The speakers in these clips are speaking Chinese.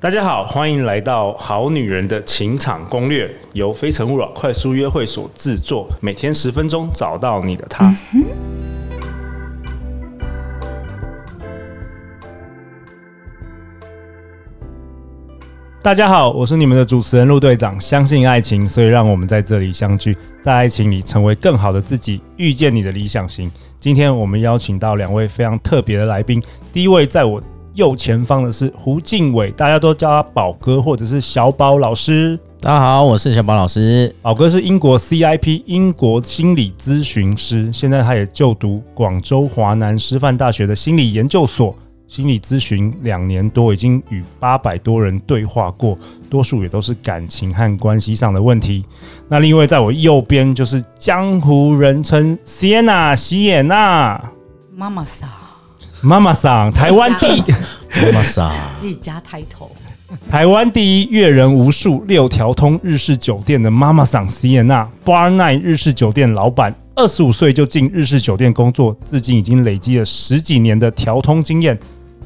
大家好，欢迎来到《好女人的情场攻略》，由非诚勿扰快速约会所制作，每天十分钟，找到你的他。大家好，我是你们的主持人陆队长。相信爱情，所以让我们在这里相聚，在爱情里成为更好的自己，遇见你的理想型。今天我们邀请到两位非常特别的来宾，第一位在我。右前方的是胡敬伟，大家都叫他宝哥或者是小宝老师。大家好，我是小宝老师。宝哥是英国 CIP 英国心理咨询师，现在他也就读广州华南师范大学的心理研究所，心理咨询两年多，已经与八百多人对话过，多数也都是感情和关系上的问题。那另一位在我右边就是江湖人称 Sienna 席也娜妈妈桑。妈妈桑，台湾第一 妈妈桑，自己加抬头，台湾第一阅人无数六条通日式酒店的妈妈桑西耶娜，Bar Nine 日式酒店老板，二十五岁就进日式酒店工作，至今已经累积了十几年的调通经验。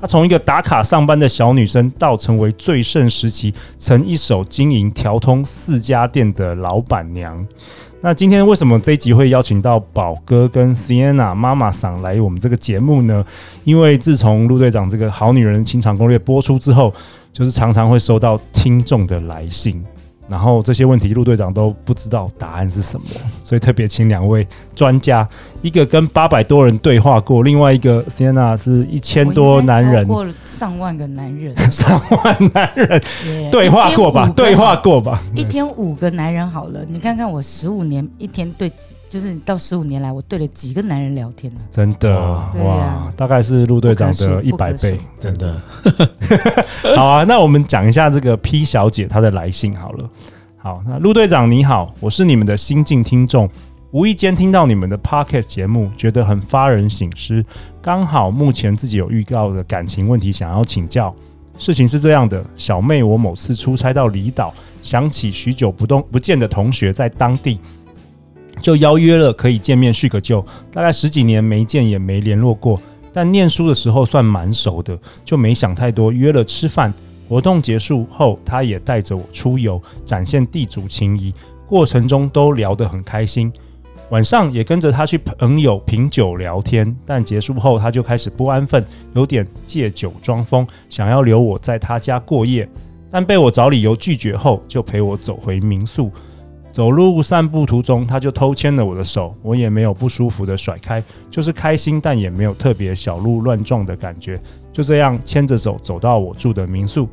她从一个打卡上班的小女生，到成为最盛时期曾一手经营调通四家店的老板娘。那今天为什么这一集会邀请到宝哥跟 Sienna 妈妈桑来我们这个节目呢？因为自从陆队长这个好女人清场攻略播出之后，就是常常会收到听众的来信。然后这些问题陆队长都不知道答案是什么，所以特别请两位专家，一个跟八百多人对话过，另外一个 Sienna 是一千多男人，过了上万个男人，上万男人对话过吧？对话过吧？一天五个男人好了，你看看我十五年一天对几，就是到十五年来我对了几个男人聊天呢？真的哇，大概是陆队长的一百倍，真的。好啊，那我们讲一下这个 P 小姐她的来信好了。好，那陆队长你好，我是你们的新晋听众，无意间听到你们的 Podcast 节目，觉得很发人省思。刚好目前自己有遇到的感情问题，想要请教。事情是这样的，小妹，我某次出差到离岛，想起许久不动不见的同学在当地，就邀约了可以见面叙个旧。大概十几年没见也没联络过，但念书的时候算蛮熟的，就没想太多，约了吃饭。活动结束后，他也带着我出游，展现地主情谊。过程中都聊得很开心，晚上也跟着他去朋友品酒聊天。但结束后，他就开始不安分，有点借酒装疯，想要留我在他家过夜。但被我找理由拒绝后，就陪我走回民宿。走路散步途中，他就偷牵了我的手，我也没有不舒服的甩开，就是开心，但也没有特别小鹿乱撞的感觉。就这样牵着手走到我住的民宿。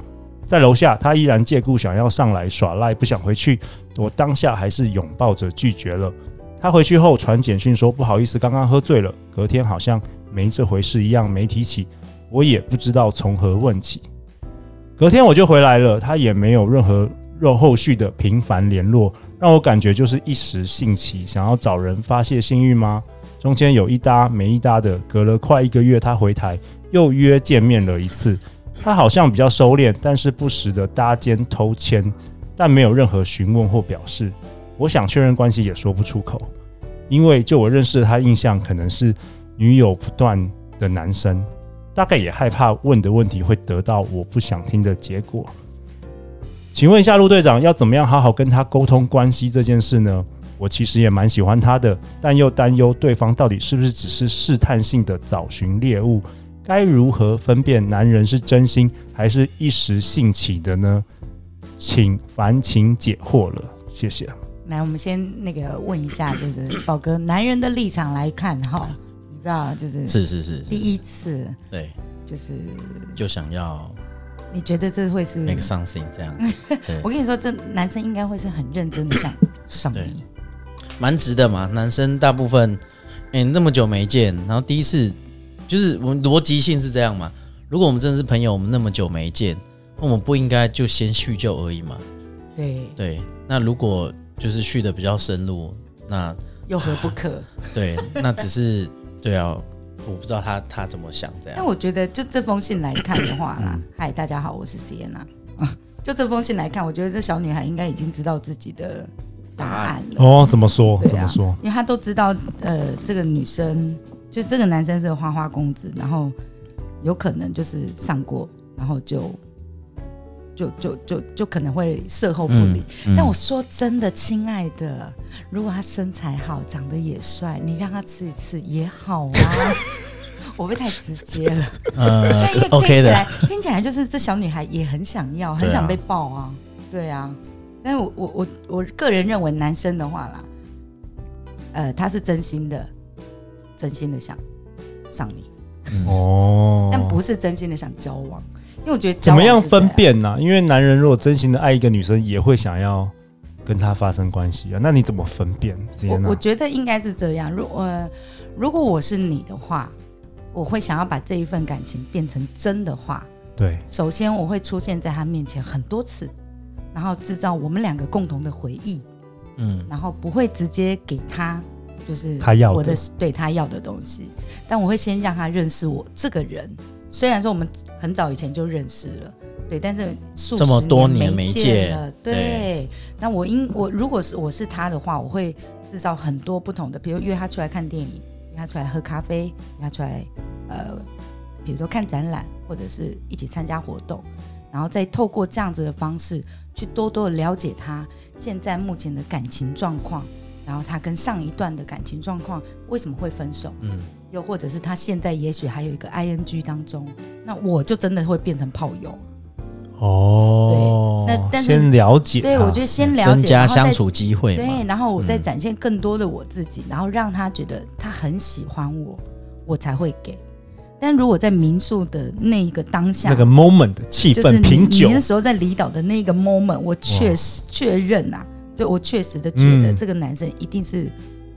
在楼下，他依然借故想要上来耍赖，不想回去。我当下还是拥抱着拒绝了。他回去后传简讯说：“不好意思，刚刚喝醉了。”隔天好像没这回事一样，没提起。我也不知道从何问起。隔天我就回来了，他也没有任何若后续的频繁联络，让我感觉就是一时兴起，想要找人发泄性欲吗？中间有一搭没一搭的，隔了快一个月，他回台又约见面了一次。他好像比较收敛，但是不时的搭肩偷牵，但没有任何询问或表示。我想确认关系也说不出口，因为就我认识的他印象可能是女友不断的男生，大概也害怕问的问题会得到我不想听的结果。请问一下陆队长，要怎么样好好跟他沟通关系这件事呢？我其实也蛮喜欢他的，但又担忧对方到底是不是只是试探性的找寻猎物。该如何分辨男人是真心还是一时兴起的呢？请烦请解惑了，谢谢。来，我们先那个问一下，就是宝哥，男人的立场来看哈，你知道，就是是是是第一次，对，就是就想要，你觉得这会是 make something 这样？我跟你说，这男生应该会是很认真的想上你，蛮值的嘛。男生大部分，哎，那么久没见，然后第一次。就是我们逻辑性是这样嘛？如果我们真的是朋友，我们那么久没见，那我们不应该就先叙旧而已嘛？对对。那如果就是叙的比较深入，那又何不可？对，那只是对啊，我不知道他他怎么想这样。那我觉得就这封信来看的话啦，嗨、嗯，大家好，我是 Sienna。就这封信来看，我觉得这小女孩应该已经知道自己的答案了。哦，怎么说？啊、怎么说？因为她都知道，呃，这个女生。就这个男生是花花公子，然后有可能就是上过，然后就就就就就可能会事后不理。嗯嗯、但我说真的，亲爱的，如果他身材好，长得也帅，你让他吃一次也好啊。我会太直接了，呃，但因为听起来 OK 的听起来就是这小女孩也很想要，很想被抱啊，对啊。但是我我我我个人认为，男生的话啦，呃，他是真心的，真心的想上你哦，但不是真心的想交往，因为我觉得怎么样分辨呢、啊？因为男人如果真心的爱一个女生，也会想要跟她发生关系啊。那你怎么分辨？我我觉得应该是这样。如果、呃、如果我是你的话。我会想要把这一份感情变成真的话，对，首先我会出现在他面前很多次，然后制造我们两个共同的回忆，嗯，然后不会直接给他就是他要我的对他要的东西，但我会先让他认识我这个人。虽然说我们很早以前就认识了，对，但是数这么多年没见了，对。那我应我如果是我是他的话，我会制造很多不同的，比如约他出来看电影。约他出来喝咖啡，约他出来，呃，比如说看展览，或者是一起参加活动，然后再透过这样子的方式，去多多的了解他现在目前的感情状况，然后他跟上一段的感情状况为什么会分手，嗯，又或者是他现在也许还有一个 ing 当中，那我就真的会变成炮友。哦，对，那但是先了解，对，我觉得先了解，增加相处机会，对，然后我再展现更多的我自己，嗯、然后让他觉得他很喜欢我，我才会给。但如果在民宿的那一个当下，那个 moment 的气氛，品酒，你那时候在离岛的那个 moment，我确实确认啊，就我确实的觉得这个男生一定是。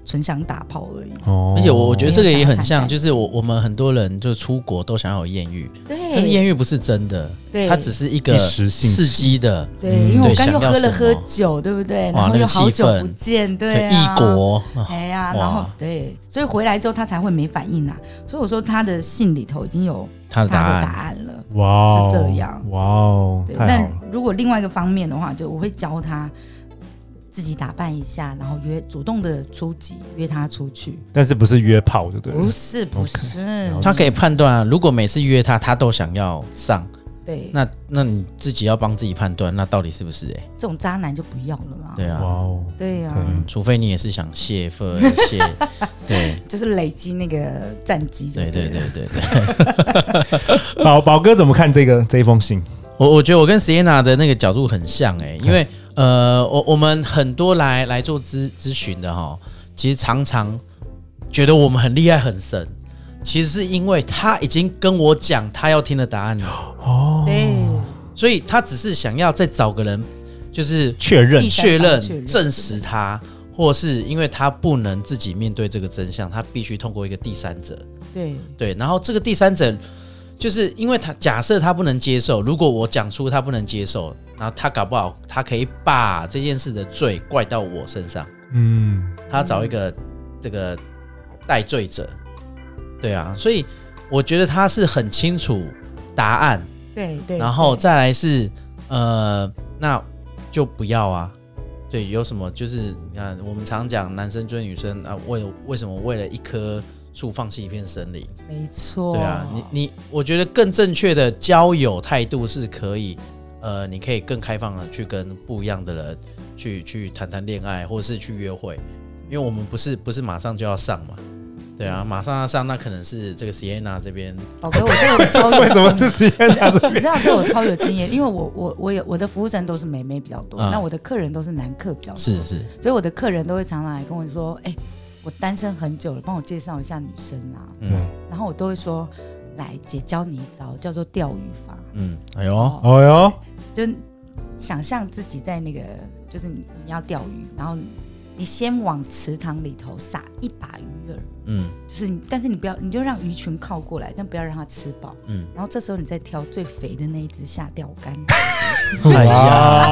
纯想打炮而已，哦，而且我我觉得这个也很像，就是我我们很多人就出国都想要有艳遇，对，但是艳遇不是真的，对，它只是一个刺激的，对，因为我刚又喝了喝酒，对不对？然后又好久不见，对，异国，哎呀，然后对，所以回来之后他才会没反应啊，所以我说他的信里头已经有他的答案。了，哇，是这样，哇哦，那如果另外一个方面的话，就我会教他。自己打扮一下，然后约主动的出击，约他出去，但是不是约炮对不对？不是不是，okay, 他可以判断啊。如果每次约他，他都想要上，对，那那你自己要帮自己判断，那到底是不是？哎，这种渣男就不要了啦。对啊，哇哦，对呀，除非你也是想泄愤泄，对，就是累积那个战绩。对对对对对。宝宝哥怎么看这个这一封信？我我觉得我跟 Sienna 的那个角度很像哎，因为。呃，我我们很多来来做咨咨询的哈，其实常常觉得我们很厉害很神，其实是因为他已经跟我讲他要听的答案了。哦，对，所以他只是想要再找个人，就是确认。确认。证实他，或是因为他不能自己面对这个真相，他必须通过一个第三者，对。对，然后这个第三者。就是因为他假设他不能接受，如果我讲出他不能接受，然后他搞不好他可以把这件事的罪怪到我身上。嗯，他找一个这个代罪者，对啊，所以我觉得他是很清楚答案。对对，然后再来是呃，那就不要啊。对，有什么就是你看，我们常讲男生追女生啊，为为什么为了一颗。树放弃一片森林，没错。对啊，你你，我觉得更正确的交友态度是可以，呃，你可以更开放的去跟不一样的人去去谈谈恋爱，或者是去约会，因为我们不是不是马上就要上嘛，对啊，马上要上，那可能是这个 Sienna 这边。宝哥，我这个超有 为什么是 Sienna？你知道这我超有经验，因为我我我有我的服务生都是美眉比较多，那、嗯、我的客人都是男客比较多，是是，所以我的客人都会常常来跟我说，哎、欸。我单身很久了，帮我介绍一下女生啦。嗯，然后我都会说，来姐教你一招，叫做钓鱼法。嗯，哎呦，哎呦，就想象自己在那个，就是你你要钓鱼，然后你先往池塘里头撒一把鱼饵。嗯，就是你，但是你不要，你就让鱼群靠过来，但不要让它吃饱。嗯，然后这时候你再挑最肥的那一只下钓竿。哎呀，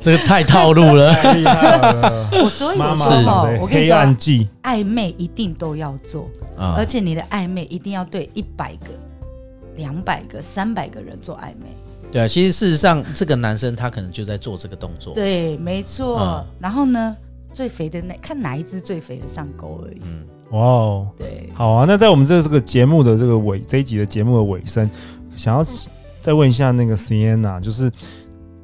这个太套路了，厉害了。我所以我说哈，我跟你说，计暧昧一定都要做，啊、而且你的暧昧一定要对一百个、两百个、三百个人做暧昧。对啊，其实事实上，这个男生他可能就在做这个动作。对，没错。啊、然后呢，最肥的那看哪一只最肥的上钩而已。嗯。哇哦，对，好啊。那在我们这这个节目的这个尾这一集的节目的尾声，想要再问一下那个 Sienna，就是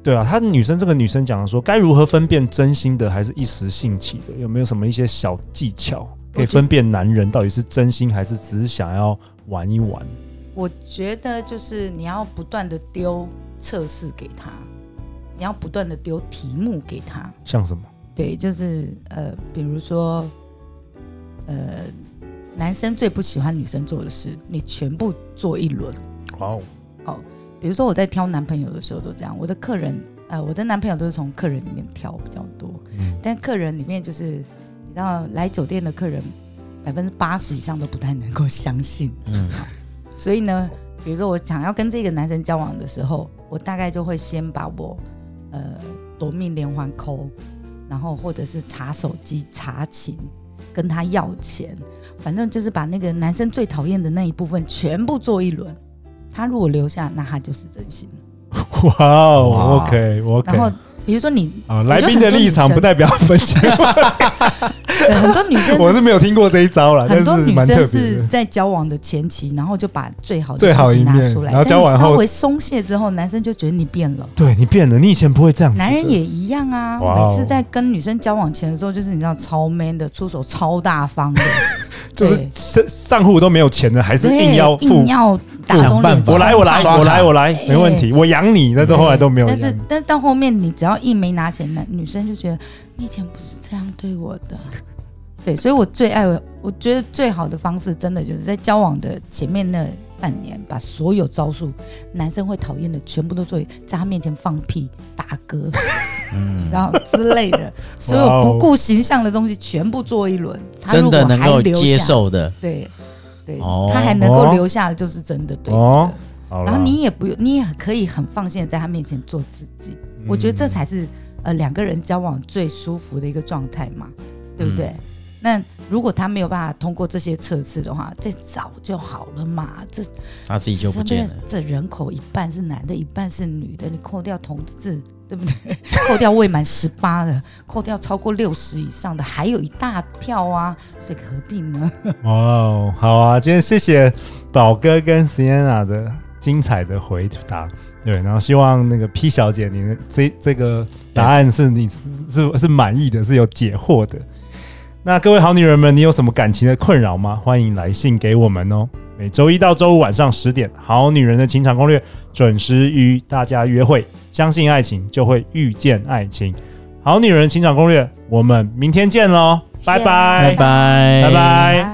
对啊，她女生这个女生讲的说，该如何分辨真心的还是一时兴起的？有没有什么一些小技巧可以分辨男人到底是真心还是只是想要玩一玩？我觉得就是你要不断的丢测试给他，你要不断的丢题目给他，像什么？对，就是呃，比如说呃，男生最不喜欢女生做的事，你全部做一轮。哇哦，哦。比如说我在挑男朋友的时候都这样，我的客人，呃，我的男朋友都是从客人里面挑比较多，嗯，但客人里面就是你知道来酒店的客人百分之八十以上都不太能够相信，嗯，所以呢，比如说我想要跟这个男生交往的时候，我大概就会先把我呃夺命连环 call，然后或者是查手机查情，跟他要钱，反正就是把那个男生最讨厌的那一部分全部做一轮。他如果留下，那他就是真心。哇哦，OK，OK。然后比如说你啊，来宾的立场不代表分析。很多女生，我是没有听过这一招了。很多女生是在交往的前期，然后就把最好的最好一面拿出来，然后交往后稍微松懈之后，男生就觉得你变了。对你变了，你以前不会这样。男人也一样啊，每次在跟女生交往前的时候，就是你知道超 man 的，出手超大方的。就是上上户都没有钱的，还是硬要硬要打肿脸。我来，我来，我来，我来，没问题，我养你。那到后来都没有。但是，但到后面，你只要一没拿钱，男女生就觉得你以前不是这样对我的。对，所以我最爱，我觉得最好的方式，真的就是在交往的前面那半年，把所有招数男生会讨厌的全部都做，在他面前放屁、打嗝。嗯，然后之类的，所有不顾形象的东西全部做一轮，他如果还留下，真的能够接受的，对对，他还能够留下的就是真的对。哦，然后你也不用，你也可以很放心的在他面前做自己。我觉得这才是呃两个人交往最舒服的一个状态嘛，对不对？那如果他没有办法通过这些测试的话，这早就好了嘛。这他自己就不见了。这人口一半是男的，一半是女的，你扣掉同志。对不对？扣掉未满十八的，扣掉超过六十以上的，还有一大票啊，所以何必呢？哦，好啊，今天谢谢宝哥跟 Sienna 的精彩的回答，对，然后希望那个 P 小姐，你的这这个答案是你是是是满意的，是有解惑的。那各位好女人们，你有什么感情的困扰吗？欢迎来信给我们哦。每周一到周五晚上十点，《好女人的情场攻略》准时与大家约会。相信爱情，就会遇见爱情。《好女人情场攻略》，我们明天见喽！拜拜，拜拜，拜拜。